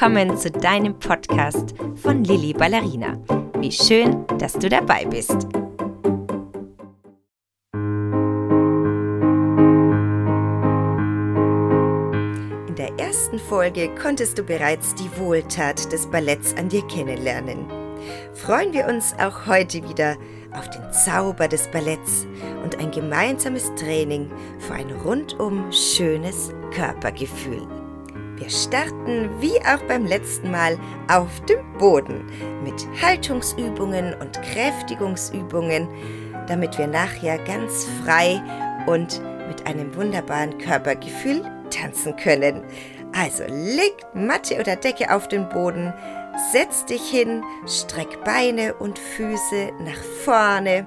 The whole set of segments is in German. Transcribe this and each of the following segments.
willkommen zu deinem Podcast von Lilly Ballerina. Wie schön, dass du dabei bist. In der ersten Folge konntest du bereits die Wohltat des Balletts an dir kennenlernen. Freuen wir uns auch heute wieder auf den Zauber des Balletts und ein gemeinsames Training für ein rundum schönes Körpergefühl. Wir starten wie auch beim letzten Mal auf dem Boden mit Haltungsübungen und Kräftigungsübungen, damit wir nachher ganz frei und mit einem wunderbaren Körpergefühl tanzen können. Also leg Matte oder Decke auf den Boden, setz dich hin, streck Beine und Füße nach vorne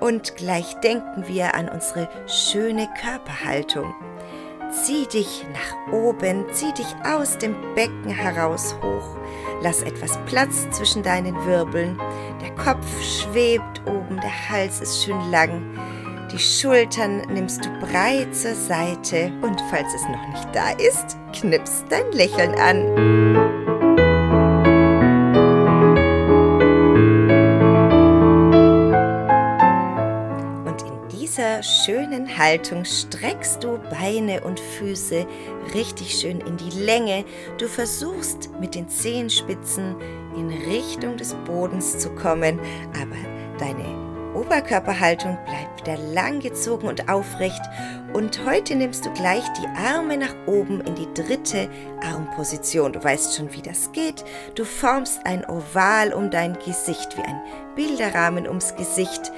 und gleich denken wir an unsere schöne Körperhaltung. Zieh dich nach oben, zieh dich aus dem Becken heraus hoch. Lass etwas Platz zwischen deinen Wirbeln. Der Kopf schwebt oben, der Hals ist schön lang. Die Schultern nimmst du breit zur Seite und falls es noch nicht da ist, knippst dein Lächeln an. Schönen Haltung streckst du Beine und Füße richtig schön in die Länge. Du versuchst mit den Zehenspitzen in Richtung des Bodens zu kommen, aber deine Oberkörperhaltung bleibt wieder langgezogen und aufrecht. Und heute nimmst du gleich die Arme nach oben in die dritte Armposition. Du weißt schon, wie das geht. Du formst ein Oval um dein Gesicht, wie ein Bilderrahmen ums Gesicht.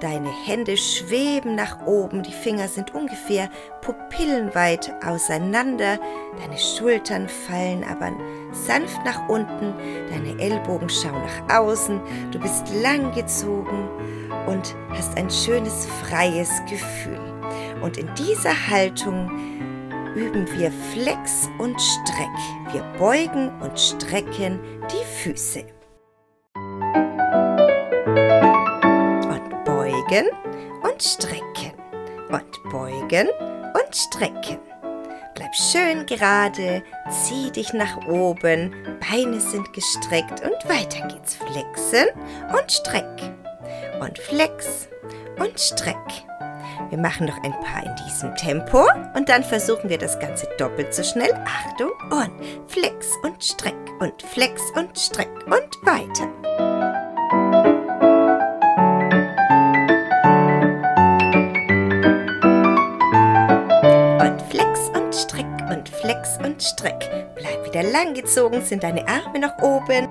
Deine Hände schweben nach oben, die Finger sind ungefähr pupillenweit auseinander, deine Schultern fallen aber sanft nach unten, deine Ellbogen schauen nach außen, du bist langgezogen und hast ein schönes freies Gefühl. Und in dieser Haltung üben wir Flex und Streck. Wir beugen und strecken die Füße. Beugen und strecken und beugen und strecken. Bleib schön gerade, zieh dich nach oben, Beine sind gestreckt und weiter geht's. Flexen und streck und flex und streck. Wir machen noch ein paar in diesem Tempo und dann versuchen wir das Ganze doppelt so schnell. Achtung und flex und streck und flex und streck und weiter. Streck. Bleib wieder langgezogen, sind deine Arme nach oben.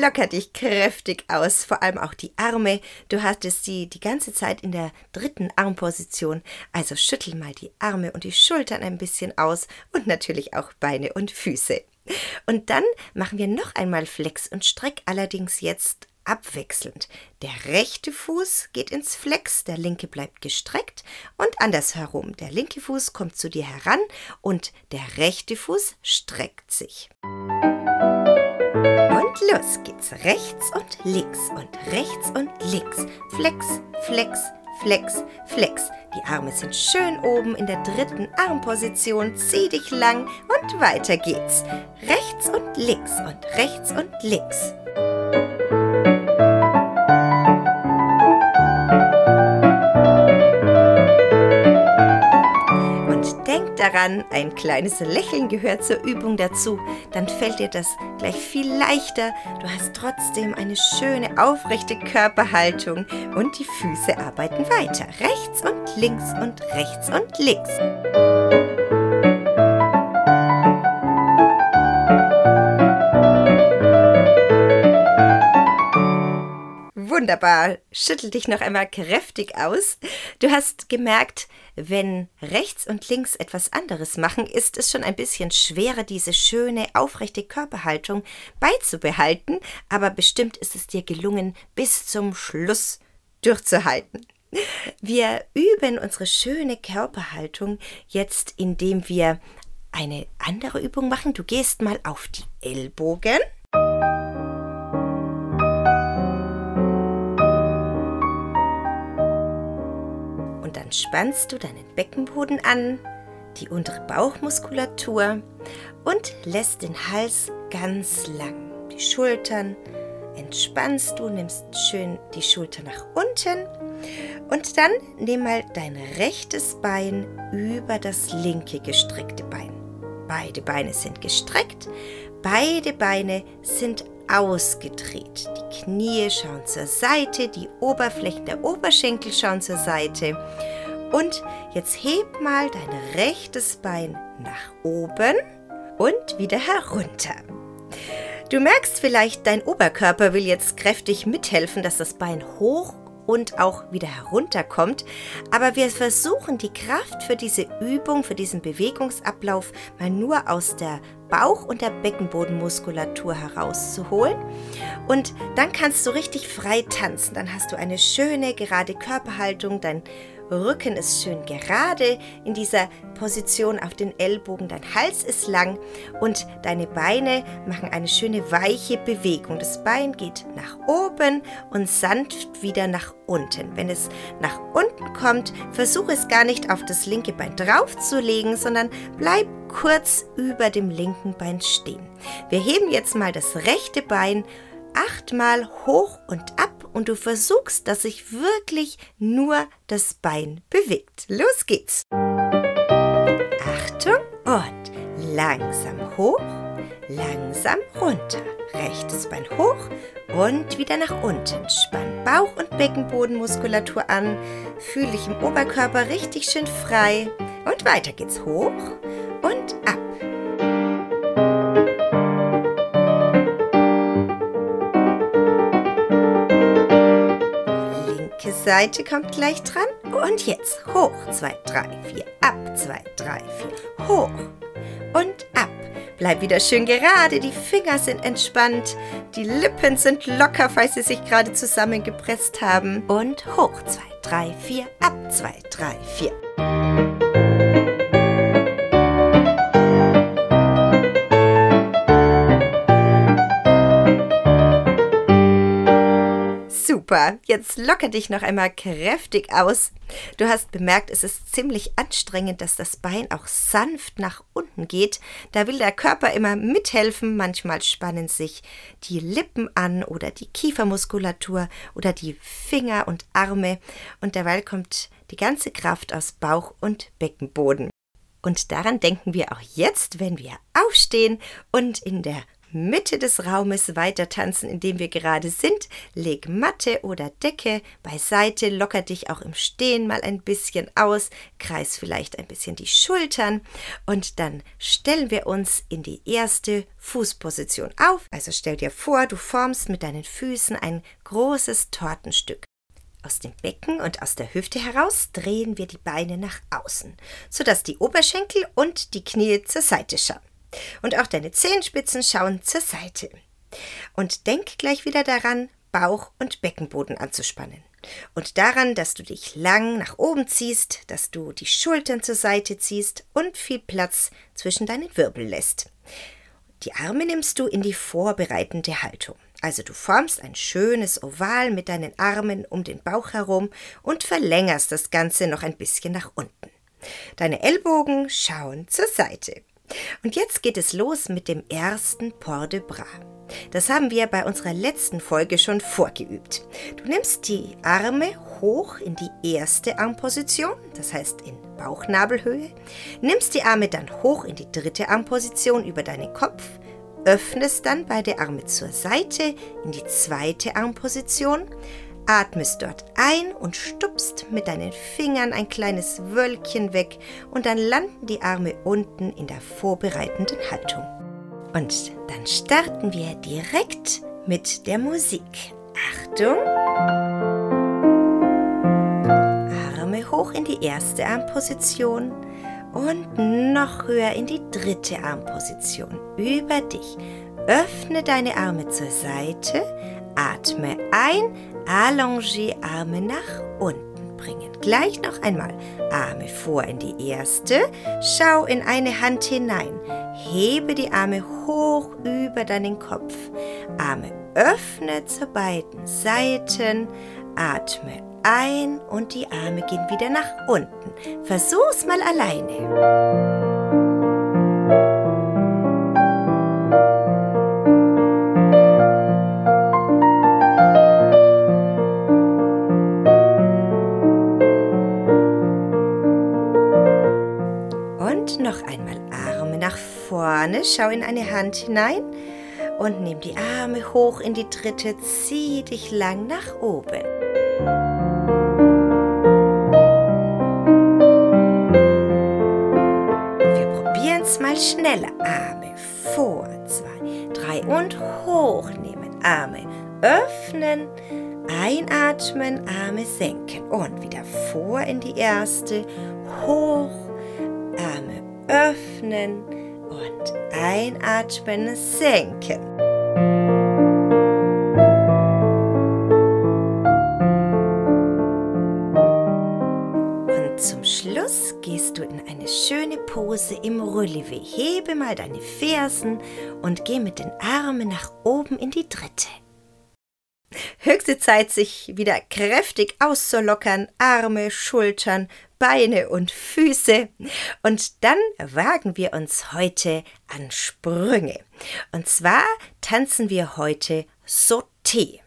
Locker dich kräftig aus, vor allem auch die Arme. Du hattest sie die ganze Zeit in der dritten Armposition. Also schüttel mal die Arme und die Schultern ein bisschen aus und natürlich auch Beine und Füße. Und dann machen wir noch einmal Flex und Streck, allerdings jetzt abwechselnd. Der rechte Fuß geht ins Flex, der linke bleibt gestreckt und andersherum. Der linke Fuß kommt zu dir heran und der rechte Fuß streckt sich. Und los geht's. Rechts und links und rechts und links. Flex, Flex, Flex, Flex. Die Arme sind schön oben in der dritten Armposition. Zieh dich lang und weiter geht's. Rechts und links und rechts und links. Daran, ein kleines Lächeln gehört zur Übung dazu, dann fällt dir das gleich viel leichter. Du hast trotzdem eine schöne, aufrechte Körperhaltung und die Füße arbeiten weiter. Rechts und links und rechts und links. Wunderbar. Schüttel dich noch einmal kräftig aus. Du hast gemerkt, wenn rechts und links etwas anderes machen, ist es schon ein bisschen schwerer, diese schöne, aufrechte Körperhaltung beizubehalten, aber bestimmt ist es dir gelungen, bis zum Schluss durchzuhalten. Wir üben unsere schöne Körperhaltung jetzt, indem wir eine andere Übung machen. Du gehst mal auf die Ellbogen spannst du deinen Beckenboden an, die untere Bauchmuskulatur und lässt den Hals ganz lang. Die Schultern entspannst du, nimmst schön die Schulter nach unten und dann nimm mal dein rechtes Bein über das linke gestreckte Bein. Beide Beine sind gestreckt, beide Beine sind ausgedreht. Die Knie schauen zur Seite, die Oberflächen der Oberschenkel schauen zur Seite. Und jetzt heb mal dein rechtes Bein nach oben und wieder herunter. Du merkst vielleicht, dein Oberkörper will jetzt kräftig mithelfen, dass das Bein hoch und auch wieder herunterkommt. Aber wir versuchen die Kraft für diese Übung, für diesen Bewegungsablauf mal nur aus der Bauch- und der Beckenbodenmuskulatur herauszuholen. Und dann kannst du richtig frei tanzen. Dann hast du eine schöne, gerade Körperhaltung, dein Rücken ist schön gerade in dieser Position auf den Ellbogen, dein Hals ist lang und deine Beine machen eine schöne weiche Bewegung. Das Bein geht nach oben und sanft wieder nach unten. Wenn es nach unten kommt, versuche es gar nicht auf das linke Bein draufzulegen, sondern bleib kurz über dem linken Bein stehen. Wir heben jetzt mal das rechte Bein achtmal hoch und ab und du versuchst, dass sich wirklich nur das Bein bewegt. Los geht's! Achtung und langsam hoch, langsam runter. Rechtes Bein hoch und wieder nach unten. Spann Bauch- und Beckenbodenmuskulatur an. Fühle dich im Oberkörper richtig schön frei. Und weiter geht's hoch und ab. Seite kommt gleich dran. Und jetzt hoch, 2, 3, 4, ab, 2, 3, 4, hoch. Und ab. Bleib wieder schön gerade, die Finger sind entspannt, die Lippen sind locker, falls sie sich gerade zusammengepresst haben. Und hoch, 2, 3, 4, ab, 2, 3, 4. Super, jetzt locker dich noch einmal kräftig aus. Du hast bemerkt, es ist ziemlich anstrengend, dass das Bein auch sanft nach unten geht. Da will der Körper immer mithelfen. Manchmal spannen sich die Lippen an oder die Kiefermuskulatur oder die Finger und Arme. Und derweil kommt die ganze Kraft aus Bauch und Beckenboden. Und daran denken wir auch jetzt, wenn wir aufstehen und in der Mitte des Raumes weiter tanzen, in dem wir gerade sind. Leg Matte oder Decke beiseite, locker dich auch im Stehen mal ein bisschen aus, kreis vielleicht ein bisschen die Schultern und dann stellen wir uns in die erste Fußposition auf. Also stell dir vor, du formst mit deinen Füßen ein großes Tortenstück. Aus dem Becken und aus der Hüfte heraus drehen wir die Beine nach außen, sodass die Oberschenkel und die Knie zur Seite schauen. Und auch deine Zehenspitzen schauen zur Seite. Und denk gleich wieder daran, Bauch und Beckenboden anzuspannen. Und daran, dass du dich lang nach oben ziehst, dass du die Schultern zur Seite ziehst und viel Platz zwischen deinen Wirbel lässt. Die Arme nimmst du in die vorbereitende Haltung. Also du formst ein schönes Oval mit deinen Armen um den Bauch herum und verlängerst das Ganze noch ein bisschen nach unten. Deine Ellbogen schauen zur Seite. Und jetzt geht es los mit dem ersten Port de Bras. Das haben wir bei unserer letzten Folge schon vorgeübt. Du nimmst die Arme hoch in die erste Armposition, das heißt in Bauchnabelhöhe, nimmst die Arme dann hoch in die dritte Armposition über deinen Kopf, öffnest dann beide Arme zur Seite in die zweite Armposition, Atmest dort ein und stupst mit deinen Fingern ein kleines Wölkchen weg und dann landen die Arme unten in der vorbereitenden Haltung. Und dann starten wir direkt mit der Musik. Achtung! Arme hoch in die erste Armposition und noch höher in die dritte Armposition über dich. Öffne deine Arme zur Seite, atme ein, Allongé Arme nach unten bringen. Gleich noch einmal. Arme vor in die erste. Schau in eine Hand hinein. Hebe die Arme hoch über deinen Kopf. Arme öffne zu beiden Seiten. Atme ein und die Arme gehen wieder nach unten. Versuch's mal alleine. Noch einmal Arme nach vorne, schau in eine Hand hinein. Und nimm die Arme hoch in die dritte, zieh dich lang nach oben. Wir probieren es mal schneller. Arme vor, zwei, drei. Und hochnehmen. Arme öffnen, einatmen, Arme senken. Und wieder vor in die erste, hoch, öffnen und einatmen, senken. Und zum Schluss gehst du in eine schöne Pose im Relevé. Hebe mal deine Fersen und geh mit den Armen nach oben in die dritte. Höchste Zeit, sich wieder kräftig auszulockern, Arme, Schultern, Beine und Füße. Und dann wagen wir uns heute an Sprünge. Und zwar tanzen wir heute Sauté.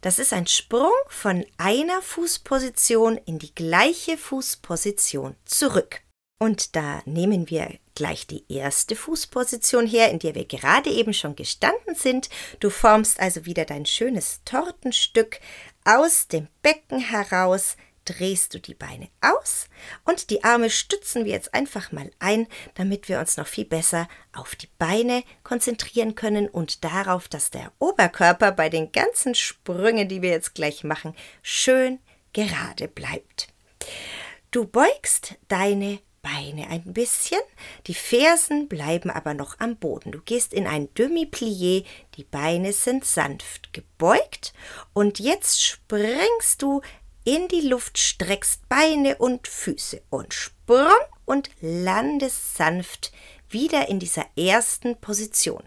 Das ist ein Sprung von einer Fußposition in die gleiche Fußposition zurück. Und da nehmen wir gleich die erste Fußposition her, in der wir gerade eben schon gestanden sind. Du formst also wieder dein schönes Tortenstück aus dem Becken heraus, drehst du die Beine aus und die Arme stützen wir jetzt einfach mal ein, damit wir uns noch viel besser auf die Beine konzentrieren können und darauf, dass der Oberkörper bei den ganzen Sprüngen, die wir jetzt gleich machen, schön gerade bleibt. Du beugst deine Beine ein bisschen, die Fersen bleiben aber noch am Boden. Du gehst in ein Demi-Plié, die Beine sind sanft gebeugt und jetzt springst du in die Luft, streckst Beine und Füße und sprung und landest sanft wieder in dieser ersten Position.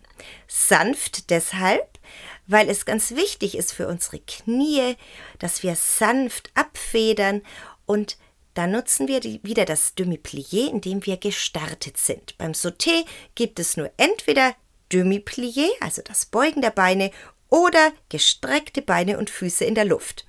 Sanft deshalb, weil es ganz wichtig ist für unsere Knie, dass wir sanft abfedern und da nutzen wir die, wieder das Demi-Plié, indem wir gestartet sind. Beim Sauté gibt es nur entweder Demi-Plié, also das Beugen der Beine, oder gestreckte Beine und Füße in der Luft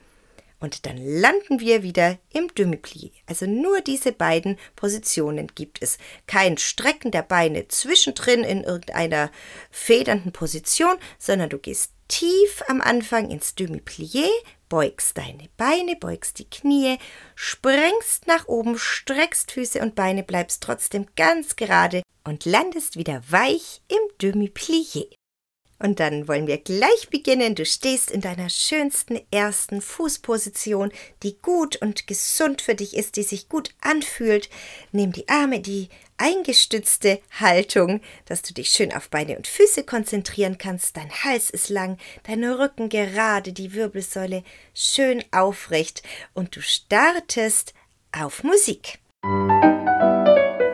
und dann landen wir wieder im Demi-Plié. Also nur diese beiden Positionen gibt es. Kein Strecken der Beine zwischendrin in irgendeiner federnden Position, sondern du gehst tief am Anfang ins Demi-Plié, beugst deine Beine, beugst die Knie, sprengst nach oben, streckst Füße und Beine, bleibst trotzdem ganz gerade und landest wieder weich im Demi-Plié. Und dann wollen wir gleich beginnen. Du stehst in deiner schönsten ersten Fußposition, die gut und gesund für dich ist, die sich gut anfühlt. Nimm die Arme, die eingestützte Haltung, dass du dich schön auf Beine und Füße konzentrieren kannst. Dein Hals ist lang, dein Rücken gerade, die Wirbelsäule schön aufrecht und du startest auf Musik.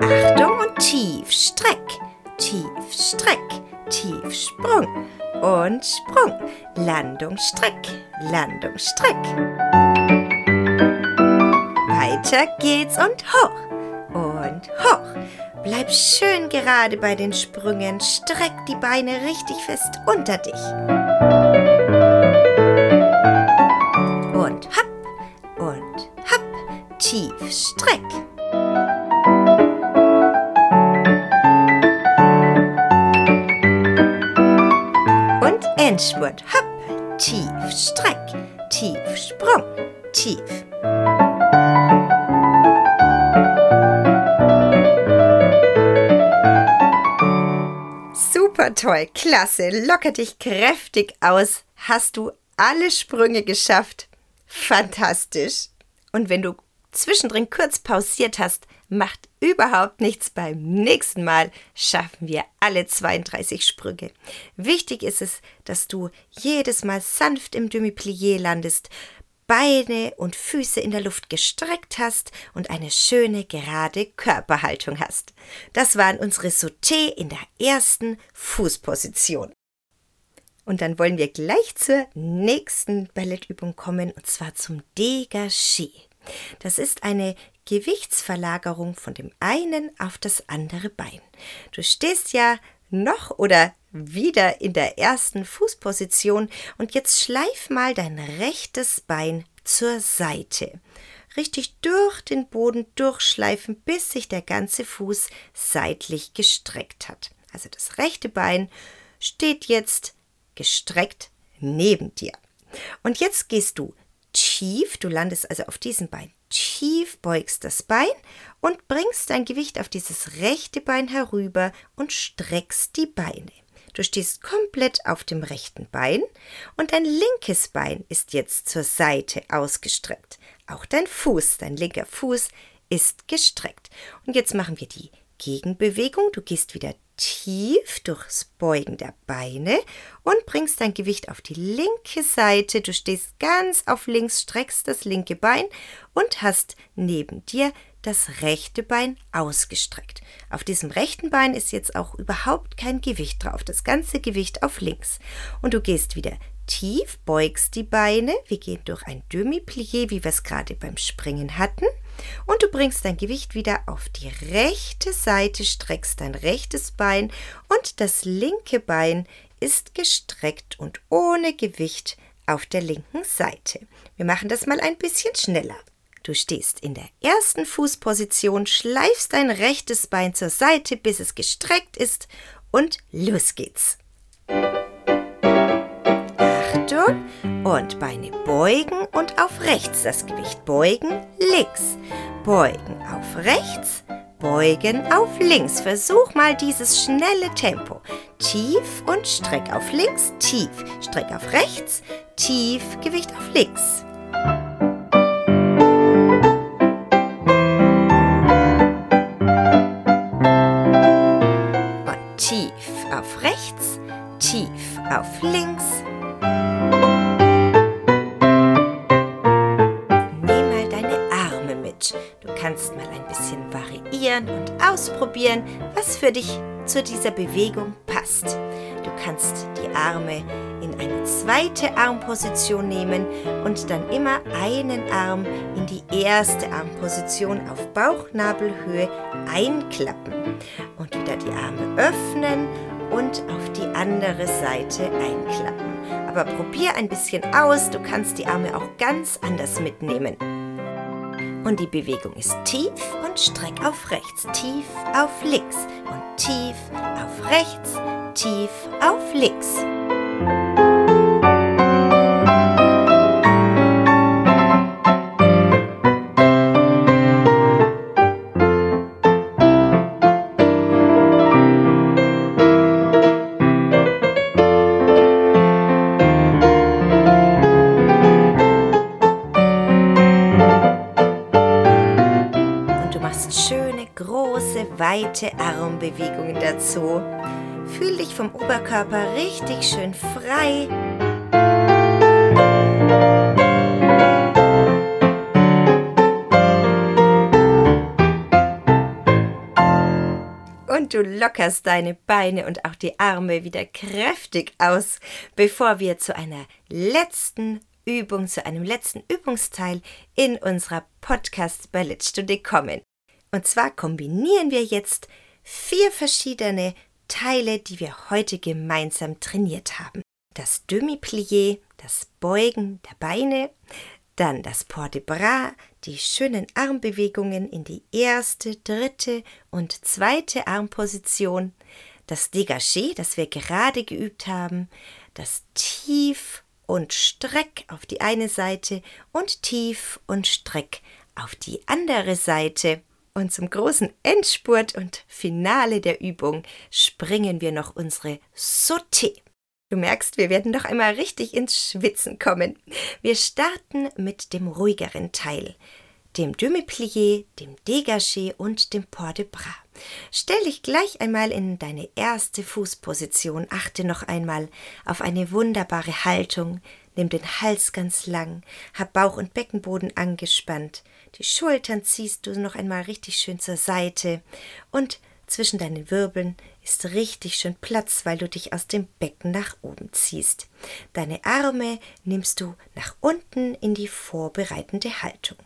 Achtung und tief, streck, tief, streck tief Sprung und Sprung. Landung, Streck, Landung, Streck. Weiter geht's und hoch und hoch. Bleib schön gerade bei den Sprüngen, streck die Beine richtig fest unter dich. Und hopp und hopp, tief streck. Endspurt. Hopp, tief, streck, tief, Sprung, tief. Super toll, klasse, locker dich kräftig aus. Hast du alle Sprünge geschafft? Fantastisch. Und wenn du zwischendrin kurz pausiert hast, macht überhaupt nichts. Beim nächsten Mal schaffen wir alle 32 Sprünge. Wichtig ist es, dass du jedes Mal sanft im Demi-Plié landest, Beine und Füße in der Luft gestreckt hast und eine schöne gerade Körperhaltung hast. Das waren unsere Sauté in der ersten Fußposition. Und dann wollen wir gleich zur nächsten Ballettübung kommen, und zwar zum Dégagé. Das ist eine Gewichtsverlagerung von dem einen auf das andere Bein. Du stehst ja noch oder wieder in der ersten Fußposition und jetzt schleif mal dein rechtes Bein zur Seite. Richtig durch den Boden durchschleifen, bis sich der ganze Fuß seitlich gestreckt hat. Also das rechte Bein steht jetzt gestreckt neben dir. Und jetzt gehst du tief, du landest also auf diesem Bein tief, beugst das Bein und bringst dein Gewicht auf dieses rechte Bein herüber und streckst die Beine. Du stehst komplett auf dem rechten Bein und dein linkes Bein ist jetzt zur Seite ausgestreckt. Auch dein Fuß, dein linker Fuß ist gestreckt. Und jetzt machen wir die Gegenbewegung. Du gehst wieder tief durchs Beugen der Beine und bringst dein Gewicht auf die linke Seite. Du stehst ganz auf links, streckst das linke Bein und hast neben dir das rechte Bein ausgestreckt. Auf diesem rechten Bein ist jetzt auch überhaupt kein Gewicht drauf, das ganze Gewicht auf links. Und du gehst wieder tief, beugst die Beine, wir gehen durch ein Demi-Plié, wie wir es gerade beim Springen hatten, und du bringst dein Gewicht wieder auf die rechte Seite, streckst dein rechtes Bein und das linke Bein ist gestreckt und ohne Gewicht auf der linken Seite. Wir machen das mal ein bisschen schneller. Du stehst in der ersten Fußposition, schleifst dein rechtes Bein zur Seite, bis es gestreckt ist und los geht's. Achtung und Beine beugen und auf rechts das Gewicht beugen, links, beugen auf rechts, beugen auf links. Versuch mal dieses schnelle Tempo. Tief und streck auf links, tief, streck auf rechts, tief, Gewicht auf links. Ausprobieren, was für dich zu dieser Bewegung passt. Du kannst die Arme in eine zweite Armposition nehmen und dann immer einen Arm in die erste Armposition auf Bauchnabelhöhe einklappen und wieder die Arme öffnen und auf die andere Seite einklappen. Aber probier ein bisschen aus, du kannst die Arme auch ganz anders mitnehmen. Und die Bewegung ist tief und streck auf rechts, tief auf links und tief auf rechts, tief auf links. Weite Armbewegungen dazu. Fühl dich vom Oberkörper richtig schön frei. Und du lockerst deine Beine und auch die Arme wieder kräftig aus, bevor wir zu einer letzten Übung, zu einem letzten Übungsteil in unserer Podcast Ballettstunde kommen. Und zwar kombinieren wir jetzt vier verschiedene Teile, die wir heute gemeinsam trainiert haben. Das Demi-Plié, das Beugen der Beine, dann das Port de Bras, die schönen Armbewegungen in die erste, dritte und zweite Armposition, das Dégagé, das wir gerade geübt haben, das Tief und Streck auf die eine Seite und Tief und Streck auf die andere Seite. Und zum großen Endspurt und Finale der Übung springen wir noch unsere Sauté. Du merkst, wir werden noch einmal richtig ins Schwitzen kommen. Wir starten mit dem ruhigeren Teil, dem Demi-Plié, dem Dégagé und dem Port de Bras. Stell dich gleich einmal in deine erste Fußposition. Achte noch einmal auf eine wunderbare Haltung. Nimm den Hals ganz lang, hab Bauch und Beckenboden angespannt. Die Schultern ziehst du noch einmal richtig schön zur Seite und zwischen deinen Wirbeln ist richtig schön Platz, weil du dich aus dem Becken nach oben ziehst. Deine Arme nimmst du nach unten in die vorbereitende Haltung.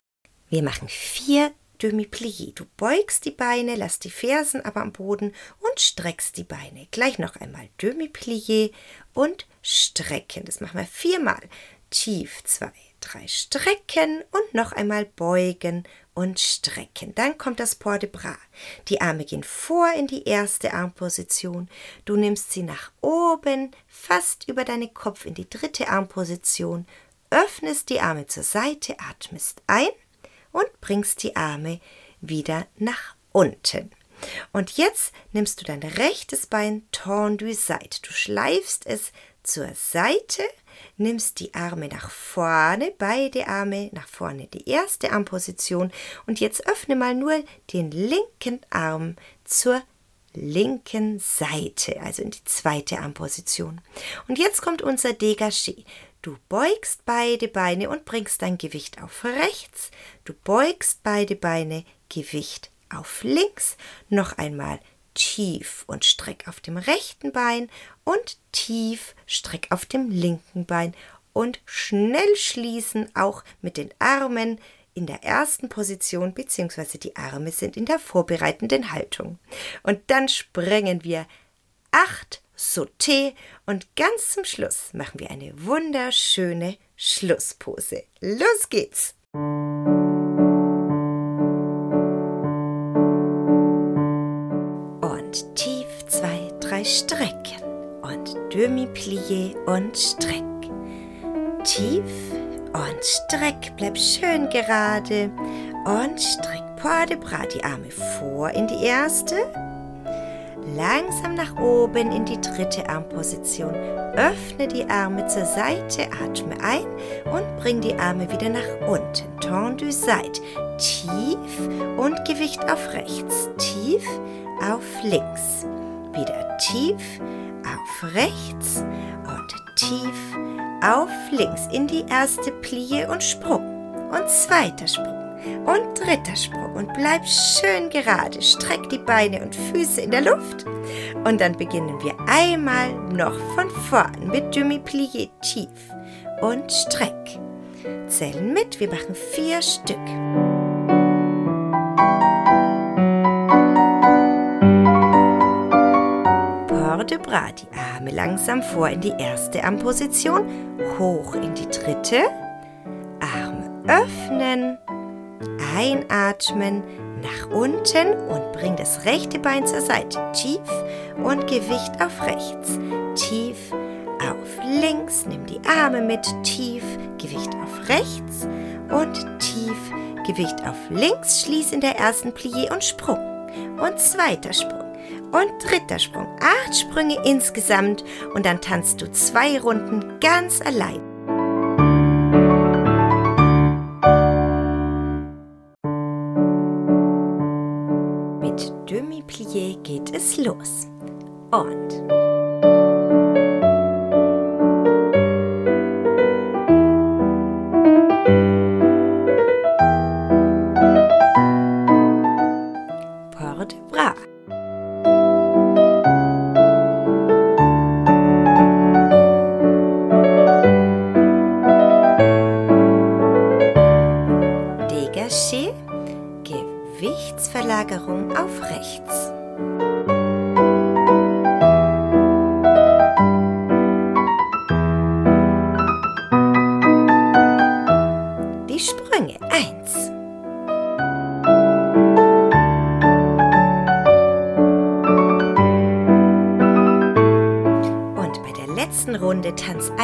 Wir machen vier Demi-Plié. Du beugst die Beine, lass die Fersen aber am Boden und streckst die Beine. Gleich noch einmal Demi-Plié und strecken. Das machen wir viermal. Tief zwei, drei strecken und noch einmal beugen und strecken. Dann kommt das Port de Bras. Die Arme gehen vor in die erste Armposition. Du nimmst sie nach oben, fast über deinen Kopf in die dritte Armposition, öffnest die Arme zur Seite, atmest ein und bringst die Arme wieder nach unten. Und jetzt nimmst du dein rechtes Bein tendu seit. Du schleifst es zur Seite, nimmst die Arme nach vorne, beide Arme nach vorne, die erste Armposition. Und jetzt öffne mal nur den linken Arm zur linken Seite, also in die zweite Armposition. Und jetzt kommt unser Dégagé. Du beugst beide Beine und bringst dein Gewicht auf rechts. Du beugst beide Beine, Gewicht auf links. Noch einmal tief und streck auf dem rechten Bein und tief streck auf dem linken Bein und schnell schließen auch mit den Armen in der ersten Position bzw. die Arme sind in der vorbereitenden Haltung. Und dann sprengen wir acht Sauté und ganz zum Schluss machen wir eine wunderschöne Schlusspose. Los geht's! Tief zwei, drei Strecken und Demi-Plié und Streck. Tief und Streck, bleib schön gerade und streck Port de Bras die Arme vor in die erste langsam nach oben in die dritte Armposition. Öffne die Arme zur Seite, atme ein und bring die Arme wieder nach unten. Tendu seit. Tief und Gewicht auf rechts. Tief auf links. Wieder tief auf rechts und tief auf links in die erste Plie und Sprung. Und zweiter Sprung und dritter Sprung und bleib schön gerade. Streck die Beine und Füße in der Luft. Und dann beginnen wir einmal noch von vorn mit Demi-Plié tief und streck. Zählen mit, wir machen vier Stück. Bras, die Arme langsam vor in die erste Armposition, hoch in die dritte, Arme öffnen Einatmen nach unten und bring das rechte Bein zur Seite. Tief und Gewicht auf rechts. Tief auf links. Nimm die Arme mit. Tief, Gewicht auf rechts und tief, Gewicht auf links. Schließ in der ersten Plié und Sprung. Und zweiter Sprung. Und dritter Sprung. Acht Sprünge insgesamt und dann tanzt du zwei Runden ganz allein. Demi-Plié geht es los. Und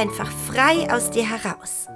einfach frei aus dir heraus.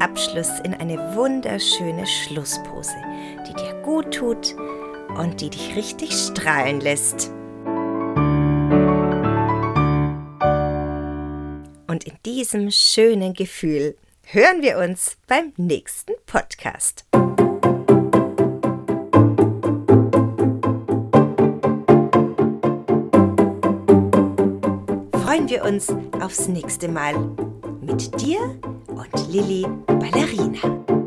Abschluss in eine wunderschöne Schlusspose, die dir gut tut und die dich richtig strahlen lässt. Und in diesem schönen Gefühl hören wir uns beim nächsten Podcast. Freuen wir uns aufs nächste Mal mit dir und Lilly Ballerina.